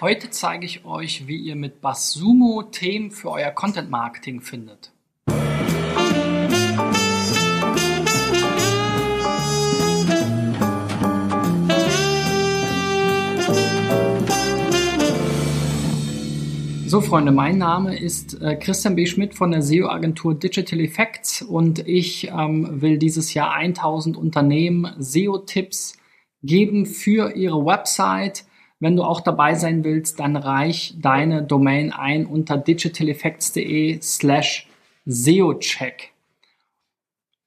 Heute zeige ich euch, wie ihr mit Bassumo Themen für euer Content Marketing findet. So, Freunde, mein Name ist äh, Christian B. Schmidt von der SEO-Agentur Digital Effects und ich ähm, will dieses Jahr 1000 Unternehmen SEO-Tipps geben für ihre Website. Wenn du auch dabei sein willst, dann reich deine Domain ein unter digitaleffects.de slash SEO-Check.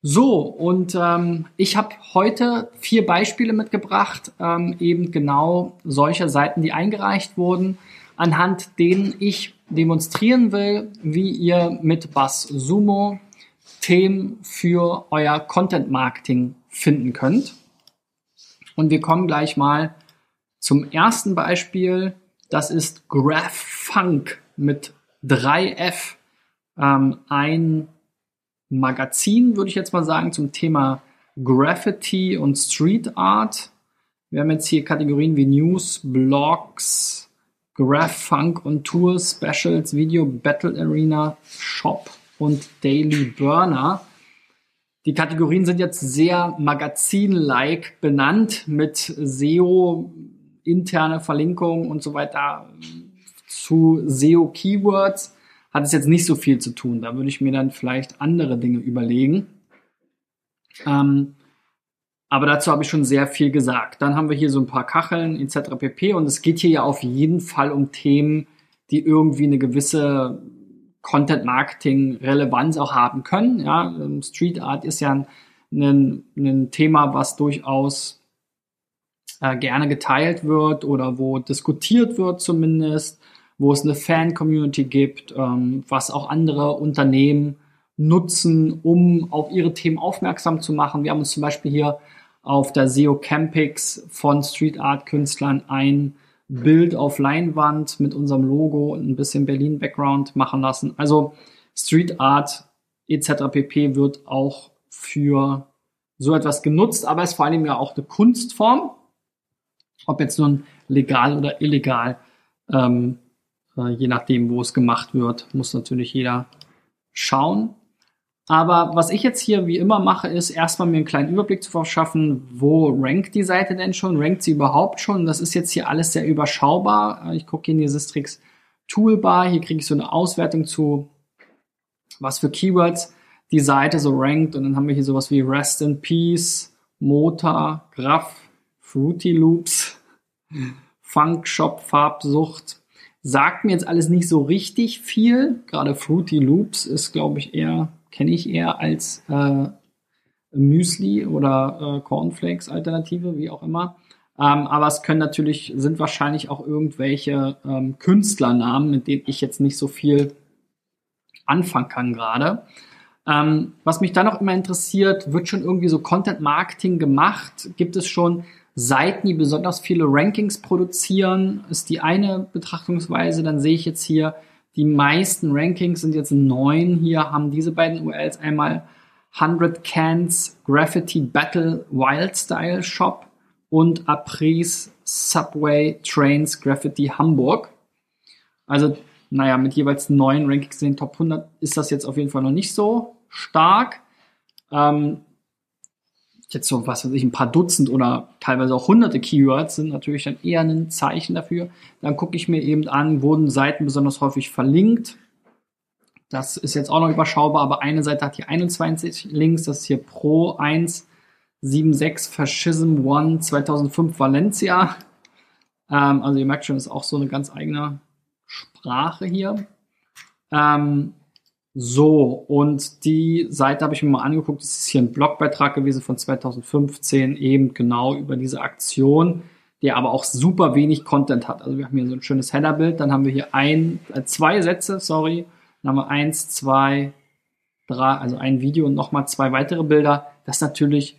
So, und ähm, ich habe heute vier Beispiele mitgebracht, ähm, eben genau solcher Seiten, die eingereicht wurden anhand denen ich demonstrieren will, wie ihr mit BuzzSumo Themen für euer Content Marketing finden könnt. Und wir kommen gleich mal zum ersten Beispiel. Das ist GraphFunk mit 3F. Ähm, ein Magazin, würde ich jetzt mal sagen, zum Thema Graffiti und Street Art. Wir haben jetzt hier Kategorien wie News, Blogs, Graph Funk und Tour Specials, Video Battle Arena, Shop und Daily Burner. Die Kategorien sind jetzt sehr magazin-like benannt mit SEO, interne Verlinkungen und so weiter zu SEO-Keywords. Hat es jetzt nicht so viel zu tun. Da würde ich mir dann vielleicht andere Dinge überlegen. Ähm, aber dazu habe ich schon sehr viel gesagt. Dann haben wir hier so ein paar Kacheln etc. pp. Und es geht hier ja auf jeden Fall um Themen, die irgendwie eine gewisse Content-Marketing-Relevanz auch haben können. Ja, ähm, Street Art ist ja ein, ein, ein Thema, was durchaus äh, gerne geteilt wird oder wo diskutiert wird zumindest, wo es eine Fan-Community gibt, ähm, was auch andere Unternehmen nutzen, um auf ihre Themen aufmerksam zu machen. Wir haben uns zum Beispiel hier auf der SEO Campix von Street Art Künstlern ein Bild auf Leinwand mit unserem Logo und ein bisschen Berlin Background machen lassen. Also Street Art etc. pp wird auch für so etwas genutzt, aber ist vor allem ja auch eine Kunstform. Ob jetzt nun legal oder illegal, ähm, äh, je nachdem, wo es gemacht wird, muss natürlich jeder schauen. Aber was ich jetzt hier wie immer mache, ist erstmal mir einen kleinen Überblick zu verschaffen, wo rankt die Seite denn schon? Rankt sie überhaupt schon? Das ist jetzt hier alles sehr überschaubar. Ich gucke in die Sistrix Toolbar. Hier kriege ich so eine Auswertung zu, was für Keywords die Seite so rankt. Und dann haben wir hier sowas wie Rest in Peace, Motor, Graph, Fruity Loops, Funk Shop, Farbsucht. Sagt mir jetzt alles nicht so richtig viel. Gerade Fruity Loops ist, glaube ich, eher kenne ich eher als äh, Müsli oder äh, Cornflakes-Alternative, wie auch immer. Ähm, aber es können natürlich, sind wahrscheinlich auch irgendwelche ähm, Künstlernamen, mit denen ich jetzt nicht so viel anfangen kann gerade. Ähm, was mich dann noch immer interessiert, wird schon irgendwie so Content Marketing gemacht? Gibt es schon Seiten, die besonders viele Rankings produzieren? Ist die eine Betrachtungsweise. Dann sehe ich jetzt hier die meisten Rankings sind jetzt neun. Hier haben diese beiden URLs einmal 100 Cans Graffiti Battle Wild Style Shop und Apris Subway Trains Graffiti Hamburg. Also, naja, mit jeweils neun Rankings in den Top 100 ist das jetzt auf jeden Fall noch nicht so stark. Ähm, jetzt so, was weiß ich, ein paar Dutzend oder teilweise auch hunderte Keywords sind natürlich dann eher ein Zeichen dafür. Dann gucke ich mir eben an, wurden Seiten besonders häufig verlinkt. Das ist jetzt auch noch überschaubar, aber eine Seite hat hier 21 Links. Das ist hier Pro 176 Fascism One 2005 Valencia. Ähm, also ihr merkt schon, ist auch so eine ganz eigene Sprache hier. Ähm, so, und die Seite habe ich mir mal angeguckt. Das ist hier ein Blogbeitrag gewesen von 2015, eben genau über diese Aktion, der aber auch super wenig Content hat. Also wir haben hier so ein schönes Headerbild, dann haben wir hier ein, äh, zwei Sätze, sorry, dann haben wir eins, zwei, drei, also ein Video und nochmal zwei weitere Bilder. Das ist natürlich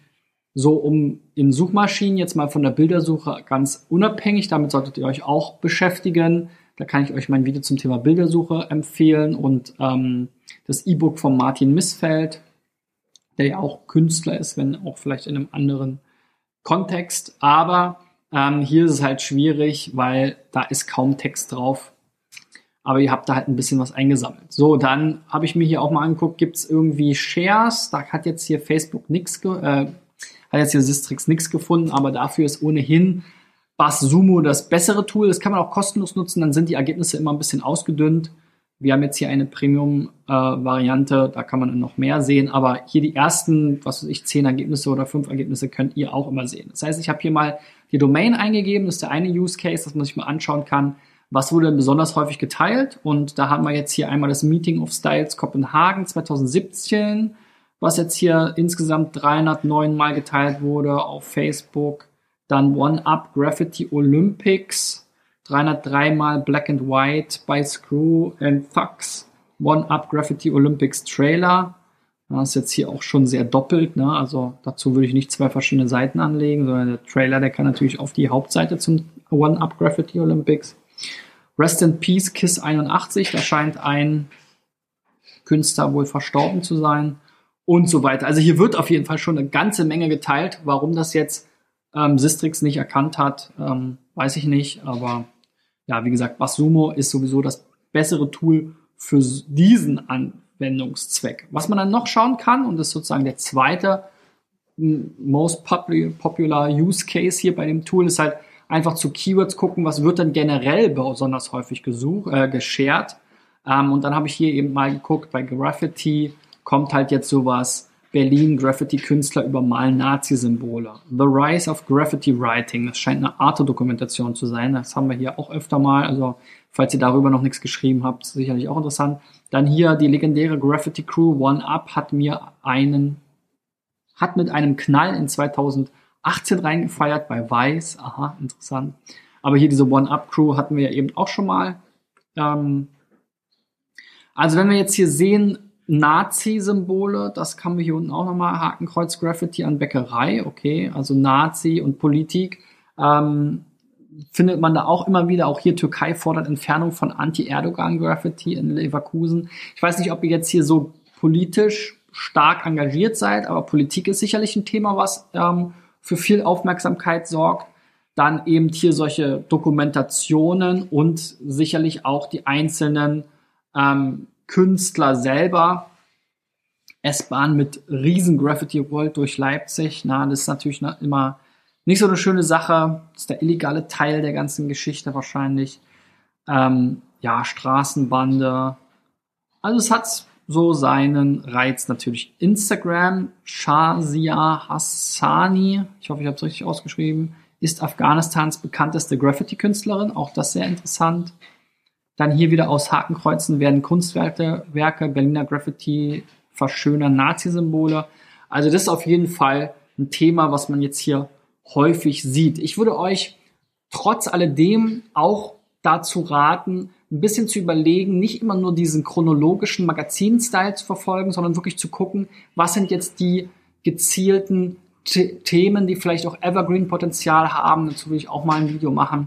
so, um in Suchmaschinen jetzt mal von der Bildersuche ganz unabhängig, damit solltet ihr euch auch beschäftigen. Da kann ich euch mein Video zum Thema Bildersuche empfehlen und ähm, das E-Book von Martin Missfeld, der ja auch Künstler ist, wenn auch vielleicht in einem anderen Kontext. Aber Ähm, hier ist es halt schwierig, weil da ist kaum Text drauf. Aber ihr habt da halt ein bisschen was eingesammelt. So, dann habe ich mir hier auch mal angeguckt, gibt es irgendwie Shares? Da hat jetzt hier Facebook nichts, äh, hat jetzt hier Sistrix nichts gefunden, aber dafür ist ohnehin BuzzSumo das bessere Tool. Das kann man auch kostenlos nutzen, dann sind die Ergebnisse immer ein bisschen ausgedünnt. Wir haben jetzt hier eine Premium-Variante, äh, da kann man noch mehr sehen, aber hier die ersten, was weiß ich, zehn Ergebnisse oder fünf Ergebnisse könnt ihr auch immer sehen. Das heißt, ich habe hier mal die Domain eingegeben, das ist der eine Use Case, dass man sich mal anschauen kann, was wurde denn besonders häufig geteilt. Und da haben wir jetzt hier einmal das Meeting of Styles Kopenhagen 2017, was jetzt hier insgesamt 309 Mal geteilt wurde auf Facebook. Dann One Up Graffiti Olympics 303 Mal Black and White by Screw and Thugs, One Up Graffiti Olympics Trailer. Das ist jetzt hier auch schon sehr doppelt. Ne? Also dazu würde ich nicht zwei verschiedene Seiten anlegen, sondern der Trailer, der kann natürlich auf die Hauptseite zum One Up Graffiti Olympics. Rest in Peace Kiss 81, da scheint ein Künstler wohl verstorben zu sein und so weiter. Also hier wird auf jeden Fall schon eine ganze Menge geteilt. Warum das jetzt ähm, Sistrix nicht erkannt hat, ähm, weiß ich nicht, aber ja, wie gesagt, Basumo ist sowieso das bessere Tool für diesen Anwendungszweck. Was man dann noch schauen kann, und das ist sozusagen der zweite most popular Use Case hier bei dem Tool, ist halt einfach zu Keywords gucken, was wird denn generell besonders häufig gesucht, äh, geshared. Ähm, und dann habe ich hier eben mal geguckt, bei Graffiti kommt halt jetzt sowas Berlin Graffiti-Künstler übermalen Nazi-Symbole. The Rise of Graffiti Writing. Das scheint eine Arte-Dokumentation zu sein. Das haben wir hier auch öfter mal. Also, falls ihr darüber noch nichts geschrieben habt, sicherlich auch interessant. Dann hier die legendäre Graffiti Crew One Up hat mir einen, hat mit einem Knall in 2018 reingefeiert bei Weiß. Aha, interessant. Aber hier diese One Up Crew hatten wir ja eben auch schon mal. Ähm, also wenn wir jetzt hier sehen, Nazi-Symbole, das kann wir hier unten auch nochmal, Hakenkreuz Graffiti an Bäckerei, okay, also Nazi und Politik, ähm, findet man da auch immer wieder, auch hier Türkei fordert Entfernung von Anti-Erdogan-Graffiti in Leverkusen. Ich weiß nicht, ob ihr jetzt hier so politisch stark engagiert seid, aber Politik ist sicherlich ein Thema, was ähm, für viel Aufmerksamkeit sorgt. Dann eben hier solche Dokumentationen und sicherlich auch die einzelnen ähm, Künstler selber. S-Bahn mit riesen Graffiti World durch Leipzig. Na, das ist natürlich immer nicht so eine schöne Sache. Das ist der illegale Teil der ganzen Geschichte wahrscheinlich. Ähm, ja, Straßenbande. Also es hat so seinen Reiz natürlich. Instagram, Shazia Hassani, ich hoffe, ich habe es richtig ausgeschrieben, ist Afghanistans bekannteste Graffiti-Künstlerin. Auch das sehr interessant. Dann hier wieder aus Hakenkreuzen werden Kunstwerke, Werke, Berliner Graffiti verschönern Nazi-Symbole. Also das ist auf jeden Fall ein Thema, was man jetzt hier häufig sieht. Ich würde euch trotz alledem auch dazu raten, ein bisschen zu überlegen, nicht immer nur diesen chronologischen Magazin-Style zu verfolgen, sondern wirklich zu gucken, was sind jetzt die gezielten Themen, die vielleicht auch Evergreen-Potenzial haben. Dazu will ich auch mal ein Video machen.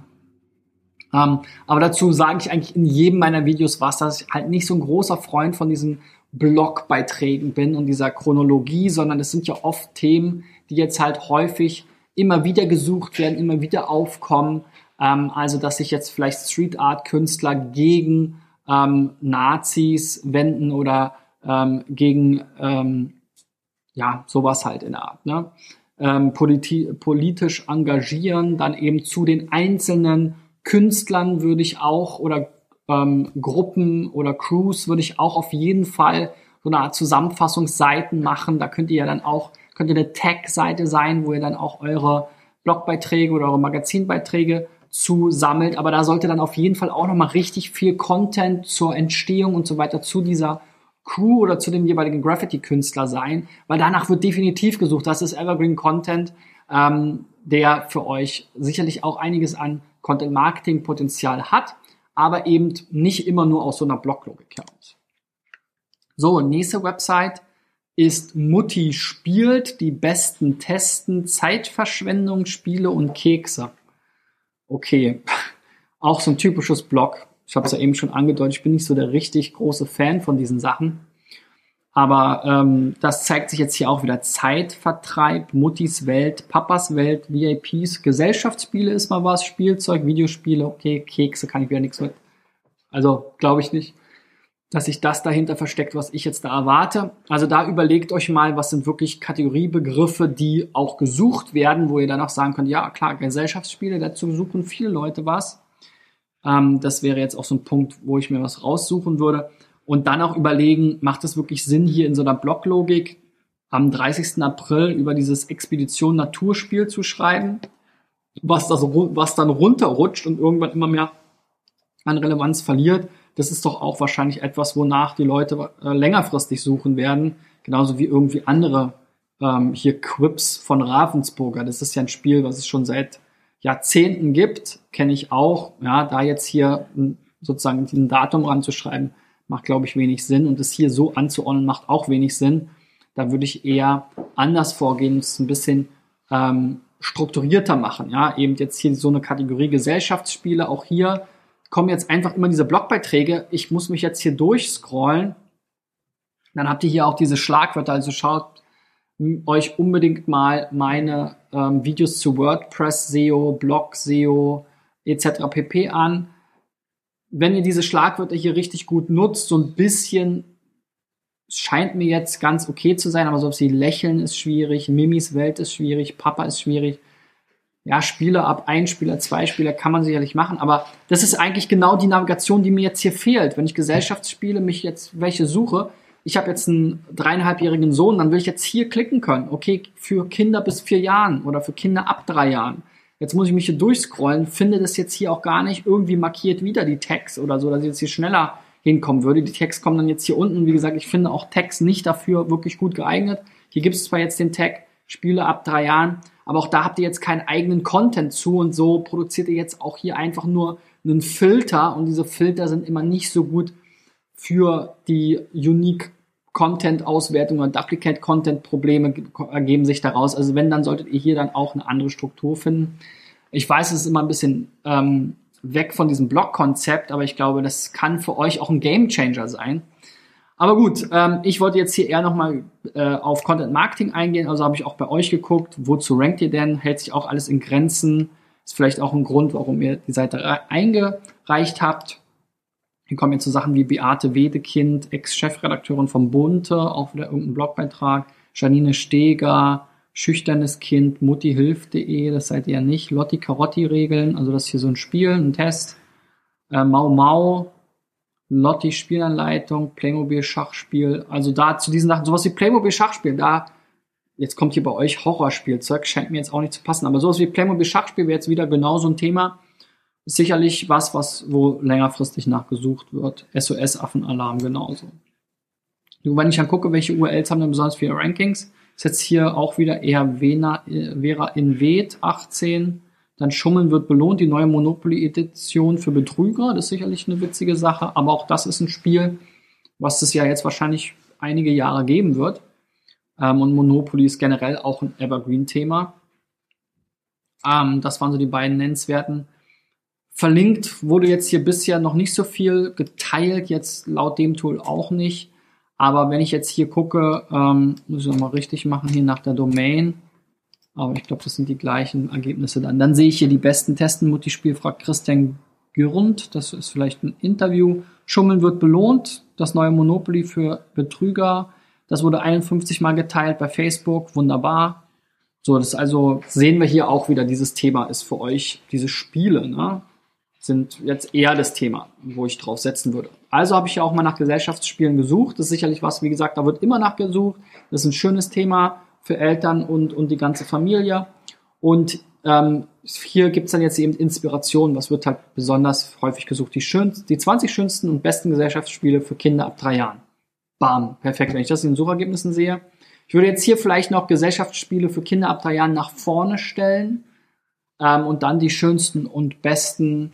Ähm, aber dazu sage ich eigentlich in jedem meiner Videos was, dass ich halt nicht so ein großer Freund von diesen Blogbeiträgen bin und dieser Chronologie, sondern es sind ja oft Themen, die jetzt halt häufig immer wieder gesucht werden, immer wieder aufkommen. Ähm, also, dass sich jetzt vielleicht Street Art Künstler gegen ähm, Nazis wenden oder ähm, gegen ähm, ja sowas halt in der Art. Ne? Ähm, politi politisch engagieren, dann eben zu den einzelnen Künstlern würde ich auch oder ähm, Gruppen oder Crews würde ich auch auf jeden Fall so eine Art Zusammenfassungsseiten machen. Da könnt ihr ja dann auch, könnt ihr eine Tag-Seite sein, wo ihr dann auch eure Blogbeiträge oder eure Magazinbeiträge zu sammelt. Aber da sollte dann auf jeden Fall auch nochmal richtig viel Content zur Entstehung und so weiter zu dieser Crew oder zu dem jeweiligen Graffiti-Künstler sein, weil danach wird definitiv gesucht. Das ist Evergreen Content, ähm, der für euch sicherlich auch einiges an Content-Marketing-Potenzial hat, aber eben nicht immer nur aus so einer Bloglogik heraus. So, nächste Website ist Mutti spielt, die besten Testen, Zeitverschwendung, Spiele und Kekse. Okay, auch so ein typisches Blog. Ich habe es ja eben schon angedeutet, ich bin nicht so der richtig große Fan von diesen Sachen. Aber ähm, das zeigt sich jetzt hier auch wieder. Zeitvertreib, Muttis Welt, Papas Welt, VIPs, Gesellschaftsspiele ist mal was, Spielzeug, Videospiele, okay, Kekse kann ich wieder nichts mit. Also glaube ich nicht, dass sich das dahinter versteckt, was ich jetzt da erwarte. Also da überlegt euch mal, was sind wirklich Kategoriebegriffe, die auch gesucht werden, wo ihr dann auch sagen könnt, ja klar, Gesellschaftsspiele, dazu suchen viele Leute was. Ähm, das wäre jetzt auch so ein Punkt, wo ich mir was raussuchen würde und dann auch überlegen, macht es wirklich Sinn, hier in so einer Blocklogik am 30. April über dieses Expedition Naturspiel zu schreiben, was, das, was dann runterrutscht und irgendwann immer mehr an Relevanz verliert. Das ist doch auch wahrscheinlich etwas, wonach die Leute äh, längerfristig suchen werden, genauso wie irgendwie andere ähm, hier Quips von Ravensburger. Das ist ja ein Spiel, was es schon seit Jahrzehnten gibt, kenne ich auch. Ja, da jetzt hier sozusagen ein Datum ranzuschreiben, macht, glaube ich, wenig Sinn. Und es hier so anzuordnen, macht auch wenig Sinn. Da würde ich eher anders vorgehen, es ein bisschen ähm, strukturierter machen. Ja, eben jetzt hier so eine Kategorie Gesellschaftsspiele. Auch hier kommen jetzt einfach immer diese Blogbeiträge. Ich muss mich jetzt hier durchscrollen. Dann habt ihr hier auch diese Schlagwörter. Also schaut euch unbedingt mal meine ähm, Videos zu WordPress SEO, Blog SEO etc. pp an wenn ihr diese Schlagwörter hier richtig gut nutzt, so ein bisschen scheint mir jetzt ganz okay zu sein, aber so wie Lächeln ist schwierig, Mimis Welt ist schwierig, Papa ist schwierig. Ja, Spieler ab ein Spieler, zwei Spieler kann man sicherlich machen, aber das ist eigentlich genau die Navigation, die mir jetzt hier fehlt. Wenn ich Gesellschaftsspiele mich jetzt welche suche, ich habe jetzt einen dreieinhalbjährigen Sohn, dann will ich jetzt hier klicken können. Okay, für Kinder bis vier Jahren oder für Kinder ab drei Jahren. Jetzt muss ich mich hier durchscrollen, finde das jetzt hier auch gar nicht irgendwie markiert wieder die Tags oder so, dass ich jetzt hier schneller hinkommen würde. Die Tags kommen dann jetzt hier unten. Wie gesagt, ich finde auch Tags nicht dafür wirklich gut geeignet. Hier gibt es zwar jetzt den Tag Spiele ab drei Jahren, aber auch da habt ihr jetzt keinen eigenen Content zu und so produziert ihr jetzt auch hier einfach nur einen Filter und diese Filter sind immer nicht so gut für die Unique Content-Auswertung oder Duplicate-Content-Probleme ergeben sich daraus. Also wenn, dann solltet ihr hier dann auch eine andere Struktur finden. Ich weiß, es ist immer ein bisschen ähm, weg von diesem Blog-Konzept, aber ich glaube, das kann für euch auch ein Game-Changer sein. Aber gut, ähm, ich wollte jetzt hier eher nochmal äh, auf Content Marketing eingehen. Also habe ich auch bei euch geguckt, wozu rankt ihr denn? Hält sich auch alles in Grenzen? Ist vielleicht auch ein Grund, warum ihr die Seite eingereicht habt. Hier kommen jetzt so Sachen wie Beate Wedekind, Ex-Chefredakteurin vom Bunte, auch wieder irgendein Blogbeitrag. Janine Steger, Schüchternes Kind, muttihilf.de, das seid ihr ja nicht. Lotti Carotti-Regeln, also das ist hier so ein Spiel, ein Test. Äh, Mau Mau, Lotti Spielanleitung, Playmobil Schachspiel. Also da zu diesen Sachen, sowas wie Playmobil Schachspiel, da, jetzt kommt hier bei euch Horrorspielzeug, scheint mir jetzt auch nicht zu passen, aber sowas wie Playmobil Schachspiel wäre jetzt wieder genau so ein Thema sicherlich was, was wo längerfristig nachgesucht wird. SOS-Affenalarm genauso. wenn ich dann gucke, welche URLs haben denn besonders viele Rankings, ist jetzt hier auch wieder eher Vena, Vera Invet 18. Dann Schummeln wird belohnt, die neue Monopoly-Edition für Betrüger. Das ist sicherlich eine witzige Sache, aber auch das ist ein Spiel, was es ja jetzt wahrscheinlich einige Jahre geben wird. Ähm, und Monopoly ist generell auch ein Evergreen-Thema. Ähm, das waren so die beiden nennenswerten Verlinkt wurde jetzt hier bisher noch nicht so viel, geteilt jetzt laut dem Tool auch nicht. Aber wenn ich jetzt hier gucke, ähm, muss ich nochmal richtig machen hier nach der Domain. Aber ich glaube, das sind die gleichen Ergebnisse dann. Dann sehe ich hier die besten Testen. Multispiel fragt Christian Gürnt. Das ist vielleicht ein Interview. Schummeln wird belohnt. Das neue Monopoly für Betrüger. Das wurde 51 Mal geteilt bei Facebook. Wunderbar. So, das also sehen wir hier auch wieder. Dieses Thema ist für euch diese Spiele. Ne? Sind jetzt eher das Thema, wo ich drauf setzen würde. Also habe ich ja auch mal nach Gesellschaftsspielen gesucht. Das ist sicherlich was, wie gesagt, da wird immer nachgesucht. Das ist ein schönes Thema für Eltern und, und die ganze Familie. Und ähm, hier gibt's dann jetzt eben Inspiration. Was wird halt besonders häufig gesucht? Die, schönsten, die 20 schönsten und besten Gesellschaftsspiele für Kinder ab drei Jahren. Bam, perfekt. Wenn ich das in den Suchergebnissen sehe. Ich würde jetzt hier vielleicht noch Gesellschaftsspiele für Kinder ab drei Jahren nach vorne stellen ähm, und dann die schönsten und besten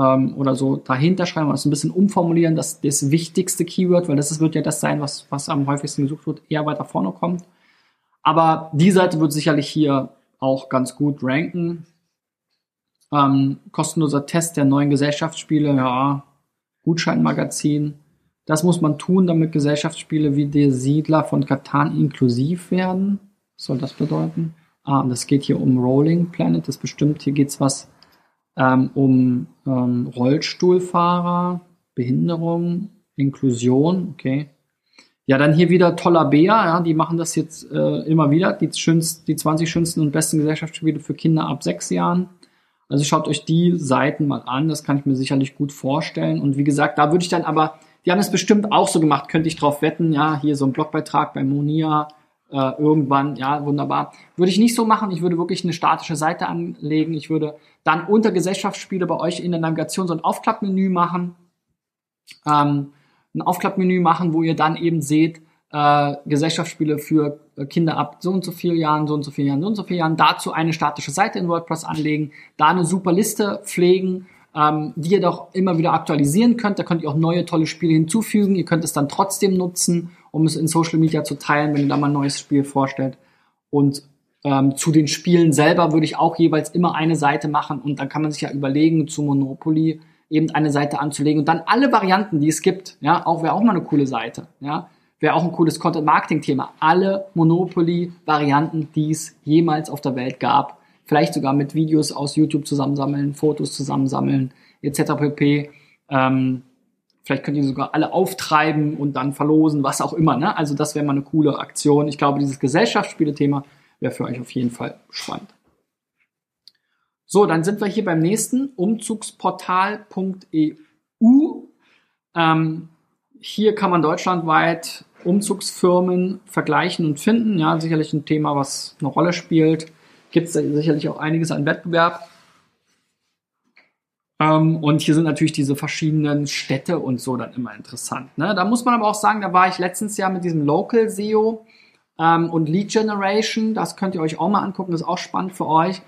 ähm, oder so dahinter schreiben es ein bisschen umformulieren, dass das wichtigste Keyword, weil das wird ja das sein, was, was am häufigsten gesucht wird, eher weiter vorne kommt. Aber die Seite wird sicherlich hier auch ganz gut ranken. Ähm, kostenloser Test der neuen Gesellschaftsspiele, ja, Gutscheinmagazin. Das muss man tun, damit Gesellschaftsspiele wie der Siedler von Katan inklusiv werden. Was soll das bedeuten? Ah, das geht hier um Rolling Planet. Das bestimmt, hier geht's was ähm, um ähm, Rollstuhlfahrer, Behinderung, Inklusion, okay. Ja, dann hier wieder toller Bär, ja, die machen das jetzt äh, immer wieder, die, schönst, die 20 schönsten und besten Gesellschaftsspiele für Kinder ab sechs Jahren. Also schaut euch die Seiten mal an, das kann ich mir sicherlich gut vorstellen. Und wie gesagt, da würde ich dann aber, die haben es bestimmt auch so gemacht, könnte ich drauf wetten, ja, hier so ein Blogbeitrag bei Monia, äh, irgendwann, ja, wunderbar. Würde ich nicht so machen, ich würde wirklich eine statische Seite anlegen, ich würde dann unter Gesellschaftsspiele bei euch in der Navigation so ein Aufklappmenü machen, ähm, ein Aufklappmenü machen, wo ihr dann eben seht, äh, Gesellschaftsspiele für Kinder ab so und so vielen Jahren, so und so vielen Jahren, so und so vielen Jahren, dazu eine statische Seite in WordPress anlegen, da eine super Liste pflegen, ähm, die ihr doch immer wieder aktualisieren könnt. Da könnt ihr auch neue tolle Spiele hinzufügen. Ihr könnt es dann trotzdem nutzen, um es in Social Media zu teilen, wenn ihr da mal ein neues Spiel vorstellt. Und ähm, zu den Spielen selber würde ich auch jeweils immer eine Seite machen und dann kann man sich ja überlegen, zu Monopoly eben eine Seite anzulegen und dann alle Varianten, die es gibt, ja, auch wäre auch mal eine coole Seite, ja, wäre auch ein cooles Content-Marketing-Thema. Alle Monopoly-Varianten, die es jemals auf der Welt gab, vielleicht sogar mit Videos aus YouTube zusammensammeln, Fotos zusammensammeln, etc. pp. Ähm, vielleicht könnt ihr sogar alle auftreiben und dann verlosen, was auch immer. Ne? Also das wäre mal eine coole Aktion. Ich glaube, dieses Gesellschaftsspiele-Thema wäre für euch auf jeden Fall spannend. So, dann sind wir hier beim nächsten Umzugsportal.eu. Ähm, hier kann man deutschlandweit Umzugsfirmen vergleichen und finden. Ja, sicherlich ein Thema, was eine Rolle spielt. Gibt es sicherlich auch einiges an Wettbewerb. Ähm, und hier sind natürlich diese verschiedenen Städte und so dann immer interessant. Ne? Da muss man aber auch sagen, da war ich letztens Jahr mit diesem Local SEO ähm, und Lead Generation. Das könnt ihr euch auch mal angucken, das ist auch spannend für euch.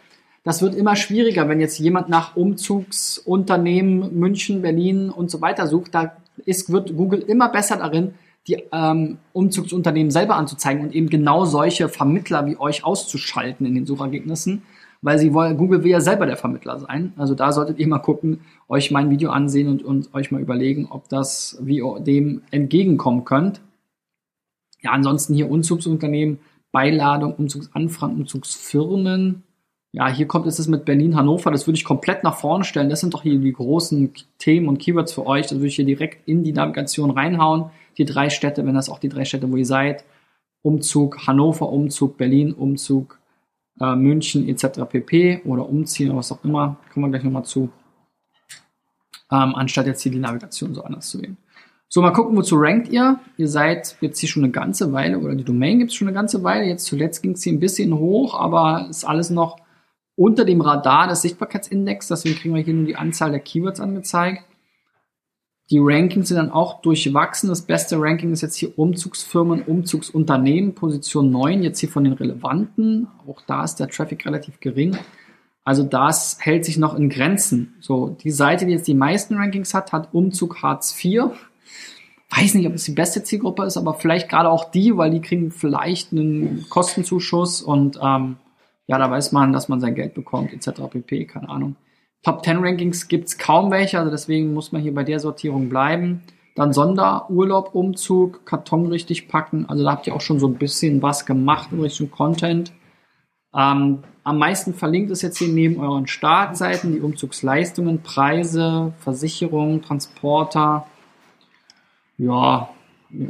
Das wird immer schwieriger, wenn jetzt jemand nach Umzugsunternehmen München, Berlin und so weiter sucht. Da ist, wird Google immer besser darin, die ähm, Umzugsunternehmen selber anzuzeigen und eben genau solche Vermittler wie euch auszuschalten in den Suchergebnissen, weil sie wollen, Google will ja selber der Vermittler sein. Also da solltet ihr mal gucken, euch mein Video ansehen und, und euch mal überlegen, ob das wie ihr dem entgegenkommen könnt. Ja, ansonsten hier Umzugsunternehmen, Beiladung, Umzugsanfragen, Umzugsfirmen. Ja, hier kommt es mit Berlin, Hannover. Das würde ich komplett nach vorne stellen. Das sind doch hier die großen Themen und Keywords für euch. Das würde ich hier direkt in die Navigation reinhauen. Die drei Städte, wenn das auch die drei Städte, wo ihr seid. Umzug Hannover, Umzug Berlin, Umzug äh, München etc. pp. Oder umziehen oder was auch immer. Kommen wir gleich nochmal zu. Ähm, anstatt jetzt hier die Navigation so anders zu wählen. So, mal gucken, wozu rankt ihr? Ihr seid jetzt hier schon eine ganze Weile, oder die Domain gibt es schon eine ganze Weile. Jetzt zuletzt ging es hier ein bisschen hoch, aber ist alles noch unter dem Radar des Sichtbarkeitsindex. Deswegen kriegen wir hier nur die Anzahl der Keywords angezeigt. Die Rankings sind dann auch durchwachsen. Das beste Ranking ist jetzt hier Umzugsfirmen, Umzugsunternehmen, Position 9, jetzt hier von den relevanten. Auch da ist der Traffic relativ gering. Also das hält sich noch in Grenzen. So, die Seite, die jetzt die meisten Rankings hat, hat Umzug Hartz IV weiß nicht, ob es die beste Zielgruppe ist, aber vielleicht gerade auch die, weil die kriegen vielleicht einen Kostenzuschuss und ähm, ja, da weiß man, dass man sein Geld bekommt, etc. pp, keine Ahnung. Top 10 Rankings gibt's kaum welche, also deswegen muss man hier bei der Sortierung bleiben. Dann Sonderurlaub, Umzug, Karton richtig packen. Also da habt ihr auch schon so ein bisschen was gemacht in Richtung Content. Ähm, am meisten verlinkt ist jetzt hier neben euren Startseiten die Umzugsleistungen, Preise, Versicherung, Transporter, ja,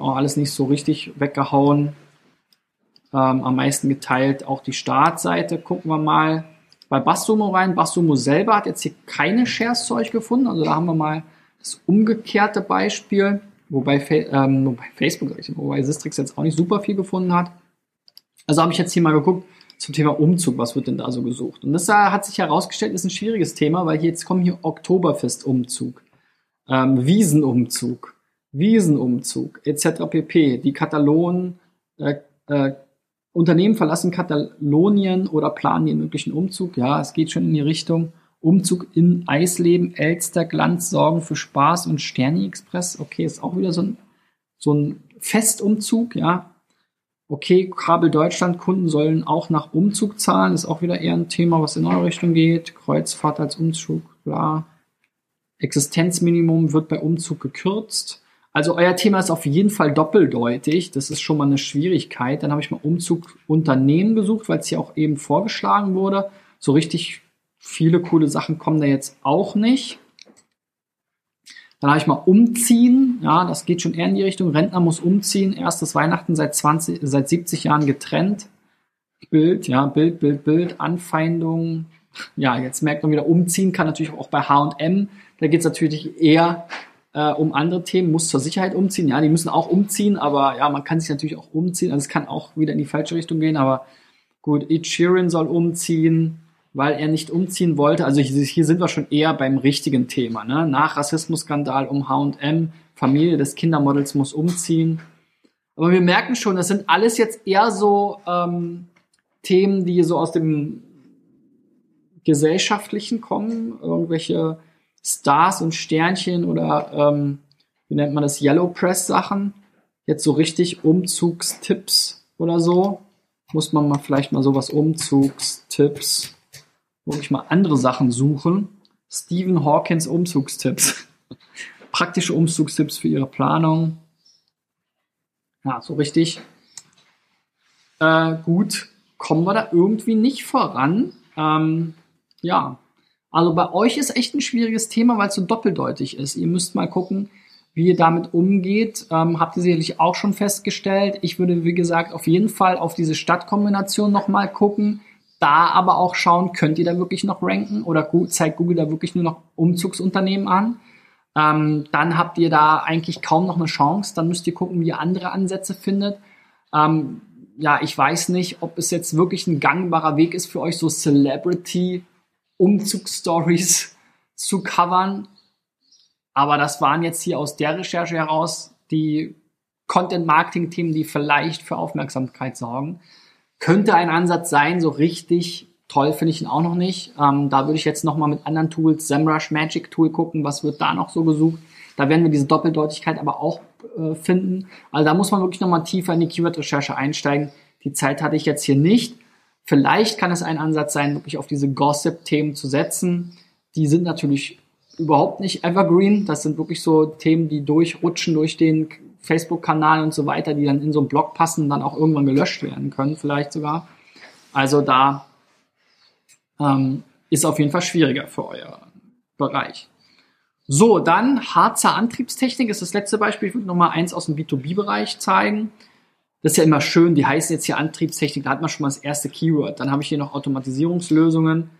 alles nicht so richtig weggehauen. Ähm, am meisten geteilt auch die Startseite. Gucken wir mal bei Bassumo rein. Bassumo selber hat jetzt hier keine Shares zu euch gefunden. Also da haben wir mal das umgekehrte Beispiel, wobei, ähm, wobei Facebook, wobei Sistrix jetzt auch nicht super viel gefunden hat. Also habe ich jetzt hier mal geguckt zum Thema Umzug, was wird denn da so gesucht? Und das hat sich herausgestellt, ist ein schwieriges Thema, weil jetzt kommen hier Oktoberfestumzug, ähm, Wiesenumzug, Wiesenumzug etc. pp. Die Katalonen, äh, äh, Unternehmen verlassen Katalonien oder planen den möglichen Umzug. Ja, es geht schon in die Richtung. Umzug in Eisleben, Elster, Glanz, Sorgen für Spaß und Sterni Express. Okay, ist auch wieder so ein, so ein Festumzug, ja. Okay, Kabel Deutschland, Kunden sollen auch nach Umzug zahlen. Ist auch wieder eher ein Thema, was in eure Richtung geht. Kreuzfahrt als Umzug, bla. Existenzminimum wird bei Umzug gekürzt. Also euer Thema ist auf jeden Fall doppeldeutig. Das ist schon mal eine Schwierigkeit. Dann habe ich mal Umzug Unternehmen gesucht, weil es hier auch eben vorgeschlagen wurde. So richtig viele coole Sachen kommen da jetzt auch nicht. Dann habe ich mal umziehen. Ja, das geht schon eher in die Richtung. Rentner muss umziehen. Erstes Weihnachten seit 20, seit 70 Jahren getrennt. Bild, ja, Bild, Bild, Bild, Anfeindung. Ja, jetzt merkt man wieder, umziehen kann natürlich auch bei H&M. Da geht es natürlich eher äh, um andere Themen, muss zur Sicherheit umziehen. Ja, die müssen auch umziehen, aber ja, man kann sich natürlich auch umziehen. Also es kann auch wieder in die falsche Richtung gehen, aber gut, Ed Sheeran soll umziehen, weil er nicht umziehen wollte. Also hier sind wir schon eher beim richtigen Thema. Ne? Nach Rassismusskandal um H&M, Familie des Kindermodels muss umziehen. Aber wir merken schon, das sind alles jetzt eher so ähm, Themen, die so aus dem Gesellschaftlichen kommen, irgendwelche Stars und Sternchen oder ähm, wie nennt man das, Yellow Press Sachen. Jetzt so richtig Umzugstipps oder so. Muss man mal vielleicht mal sowas Umzugstipps, wirklich mal andere Sachen suchen. Stephen Hawkins Umzugstipps. Praktische Umzugstipps für Ihre Planung. Ja, so richtig äh, gut kommen wir da irgendwie nicht voran. Ähm, ja, also bei euch ist echt ein schwieriges Thema, weil es so doppeldeutig ist. Ihr müsst mal gucken, wie ihr damit umgeht. Ähm, habt ihr sicherlich auch schon festgestellt. Ich würde, wie gesagt, auf jeden Fall auf diese Stadtkombination nochmal gucken. Da aber auch schauen, könnt ihr da wirklich noch ranken oder zeigt Google da wirklich nur noch Umzugsunternehmen an. Ähm, dann habt ihr da eigentlich kaum noch eine Chance. Dann müsst ihr gucken, wie ihr andere Ansätze findet. Ähm, ja, ich weiß nicht, ob es jetzt wirklich ein gangbarer Weg ist für euch, so Celebrity Umzugsstories zu covern. Aber das waren jetzt hier aus der Recherche heraus die Content-Marketing-Themen, die vielleicht für Aufmerksamkeit sorgen. Könnte ein Ansatz sein, so richtig toll finde ich ihn auch noch nicht. Ähm, da würde ich jetzt nochmal mit anderen Tools, SEMrush Magic Tool gucken, was wird da noch so gesucht. Da werden wir diese Doppeldeutigkeit aber auch äh, finden. Also da muss man wirklich nochmal tiefer in die Keyword-Recherche einsteigen. Die Zeit hatte ich jetzt hier nicht. Vielleicht kann es ein Ansatz sein, wirklich auf diese Gossip-Themen zu setzen. Die sind natürlich überhaupt nicht evergreen. Das sind wirklich so Themen, die durchrutschen durch den Facebook-Kanal und so weiter, die dann in so einen Blog passen und dann auch irgendwann gelöscht werden können, vielleicht sogar. Also da ähm, ist auf jeden Fall schwieriger für euer Bereich. So, dann Harzer Antriebstechnik ist das letzte Beispiel. Ich würde nochmal eins aus dem B2B-Bereich zeigen. Das ist ja immer schön, die heißen jetzt hier Antriebstechnik, da hat man schon mal das erste Keyword. Dann habe ich hier noch Automatisierungslösungen.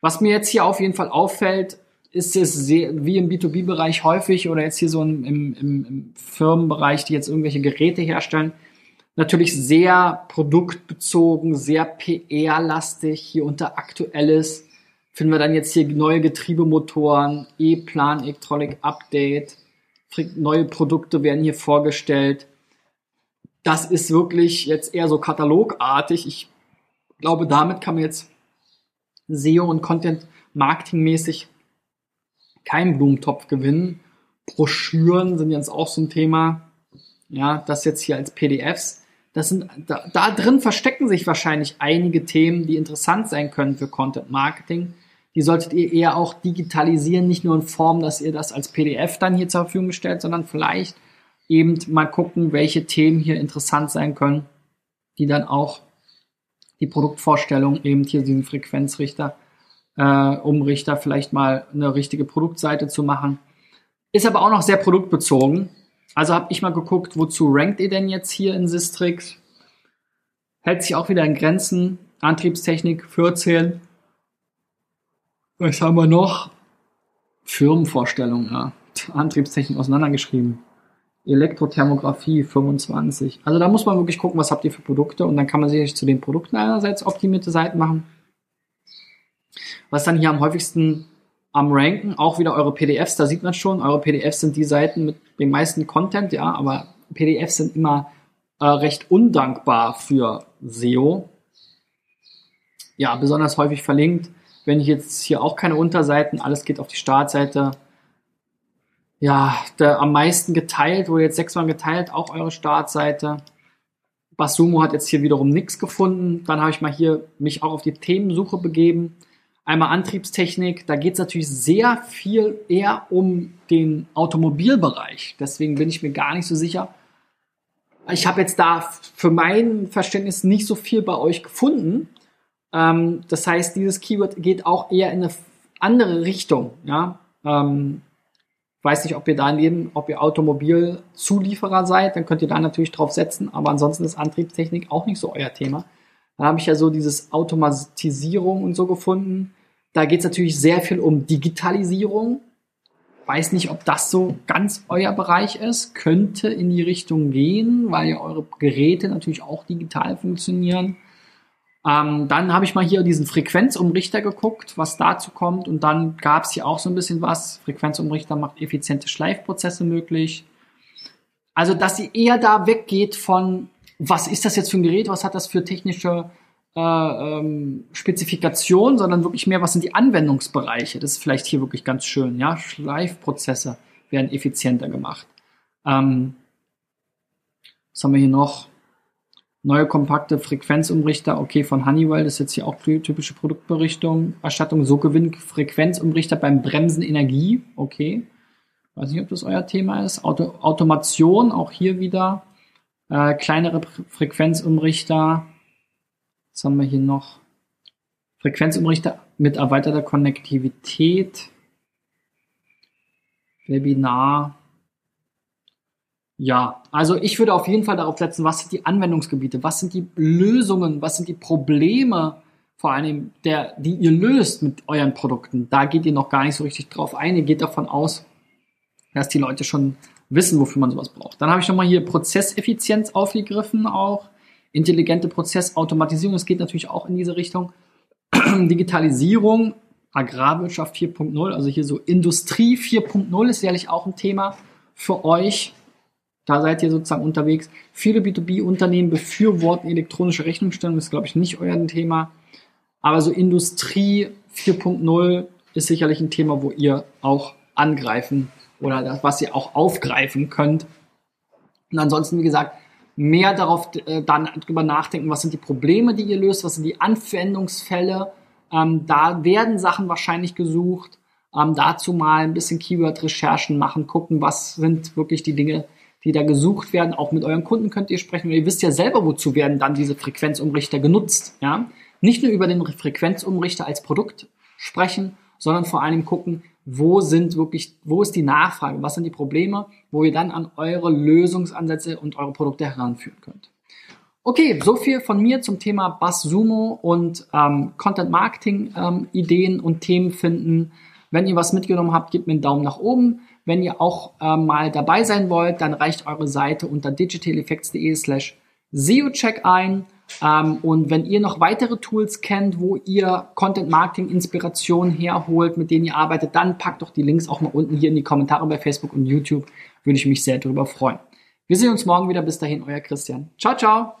Was mir jetzt hier auf jeden Fall auffällt, ist es sehr, wie im B2B-Bereich häufig oder jetzt hier so im, im, im Firmenbereich, die jetzt irgendwelche Geräte herstellen, natürlich sehr produktbezogen, sehr PR-lastig. Hier unter Aktuelles finden wir dann jetzt hier neue Getriebemotoren, E-Plan, Electronic Update, neue Produkte werden hier vorgestellt das ist wirklich jetzt eher so katalogartig. Ich glaube, damit kann man jetzt SEO und Content Marketing mäßig keinen Blumentopf gewinnen. Broschüren sind jetzt auch so ein Thema. Ja, das jetzt hier als PDFs. Das sind, da, da drin verstecken sich wahrscheinlich einige Themen, die interessant sein können für Content Marketing. Die solltet ihr eher auch digitalisieren, nicht nur in Form, dass ihr das als PDF dann hier zur Verfügung stellt, sondern vielleicht eben mal gucken, welche Themen hier interessant sein können, die dann auch die Produktvorstellung, eben hier diesen Frequenzrichter, äh, Umrichter, vielleicht mal eine richtige Produktseite zu machen. Ist aber auch noch sehr produktbezogen. Also habe ich mal geguckt, wozu rankt ihr denn jetzt hier in Sistrix? Hält sich auch wieder in Grenzen. Antriebstechnik 14. Was haben wir noch? Firmenvorstellung, ja. Antriebstechnik auseinandergeschrieben. Elektrothermografie 25. Also da muss man wirklich gucken, was habt ihr für Produkte und dann kann man sicherlich zu den Produkten einerseits optimierte Seiten machen. Was dann hier am häufigsten am Ranken, auch wieder eure PDFs, da sieht man schon, eure PDFs sind die Seiten mit dem meisten Content, ja, aber PDFs sind immer äh, recht undankbar für SEO. Ja, besonders häufig verlinkt. Wenn ich jetzt hier auch keine Unterseiten, alles geht auf die Startseite, ja, der am meisten geteilt, wurde jetzt sechsmal geteilt, auch eure Startseite. Basumo hat jetzt hier wiederum nichts gefunden. Dann habe ich mal hier mich auch auf die Themensuche begeben. Einmal Antriebstechnik, da geht es natürlich sehr viel eher um den Automobilbereich. Deswegen bin ich mir gar nicht so sicher. Ich habe jetzt da für mein Verständnis nicht so viel bei euch gefunden. Ähm, das heißt, dieses Keyword geht auch eher in eine andere Richtung. Ja? Ähm, weiß nicht, ob ihr da neben, ob ihr Automobilzulieferer seid, dann könnt ihr da natürlich drauf setzen, aber ansonsten ist Antriebstechnik auch nicht so euer Thema. Dann habe ich ja so dieses Automatisierung und so gefunden. Da geht es natürlich sehr viel um Digitalisierung. Weiß nicht, ob das so ganz euer Bereich ist. Könnte in die Richtung gehen, weil ja eure Geräte natürlich auch digital funktionieren. Ähm, dann habe ich mal hier diesen Frequenzumrichter geguckt, was dazu kommt. Und dann gab es hier auch so ein bisschen was. Frequenzumrichter macht effiziente Schleifprozesse möglich. Also, dass sie eher da weggeht von, was ist das jetzt für ein Gerät, was hat das für technische äh, ähm, Spezifikation, sondern wirklich mehr, was sind die Anwendungsbereiche. Das ist vielleicht hier wirklich ganz schön. Ja, Schleifprozesse werden effizienter gemacht. Ähm, was haben wir hier noch? Neue kompakte Frequenzumrichter, okay, von Honeywell, das ist jetzt hier auch typische Produktberichtung. Erstattung, so gewinnt Frequenzumrichter beim Bremsen Energie, okay. Weiß nicht, ob das euer Thema ist. Auto Automation, auch hier wieder. Äh, kleinere Frequenzumrichter, was haben wir hier noch? Frequenzumrichter mit erweiterter Konnektivität. Webinar. Ja, also ich würde auf jeden Fall darauf setzen, was sind die Anwendungsgebiete, was sind die Lösungen, was sind die Probleme, vor allem, der, die ihr löst mit euren Produkten. Da geht ihr noch gar nicht so richtig drauf ein. Ihr geht davon aus, dass die Leute schon wissen, wofür man sowas braucht. Dann habe ich nochmal hier Prozesseffizienz aufgegriffen auch intelligente Prozessautomatisierung, das geht natürlich auch in diese Richtung. Digitalisierung, Agrarwirtschaft 4.0, also hier so Industrie 4.0 ist sicherlich auch ein Thema für euch. Da seid ihr sozusagen unterwegs. Viele B2B-Unternehmen befürworten elektronische Rechnungsstellung, das ist, glaube ich, nicht euer Thema. Aber so Industrie 4.0 ist sicherlich ein Thema, wo ihr auch angreifen oder das, was ihr auch aufgreifen könnt. Und ansonsten, wie gesagt, mehr darauf äh, dann drüber nachdenken, was sind die Probleme, die ihr löst, was sind die Anwendungsfälle. Ähm, da werden Sachen wahrscheinlich gesucht. Ähm, dazu mal ein bisschen Keyword-Recherchen machen, gucken, was sind wirklich die Dinge, die da gesucht werden. Auch mit euren Kunden könnt ihr sprechen. Und ihr wisst ja selber, wozu werden dann diese Frequenzumrichter genutzt. Ja? Nicht nur über den Frequenzumrichter als Produkt sprechen, sondern vor allem gucken, wo sind wirklich, wo ist die Nachfrage, was sind die Probleme, wo ihr dann an eure Lösungsansätze und eure Produkte heranführen könnt. Okay, so viel von mir zum Thema BuzzSumo und ähm, Content Marketing ähm, Ideen und Themen finden. Wenn ihr was mitgenommen habt, gebt mir einen Daumen nach oben. Wenn ihr auch äh, mal dabei sein wollt, dann reicht eure Seite unter digitaleffects.de slash SEO-Check ein. Ähm, und wenn ihr noch weitere Tools kennt, wo ihr Content Marketing Inspiration herholt, mit denen ihr arbeitet, dann packt doch die Links auch mal unten hier in die Kommentare bei Facebook und YouTube. Würde ich mich sehr darüber freuen. Wir sehen uns morgen wieder. Bis dahin, euer Christian. Ciao, ciao.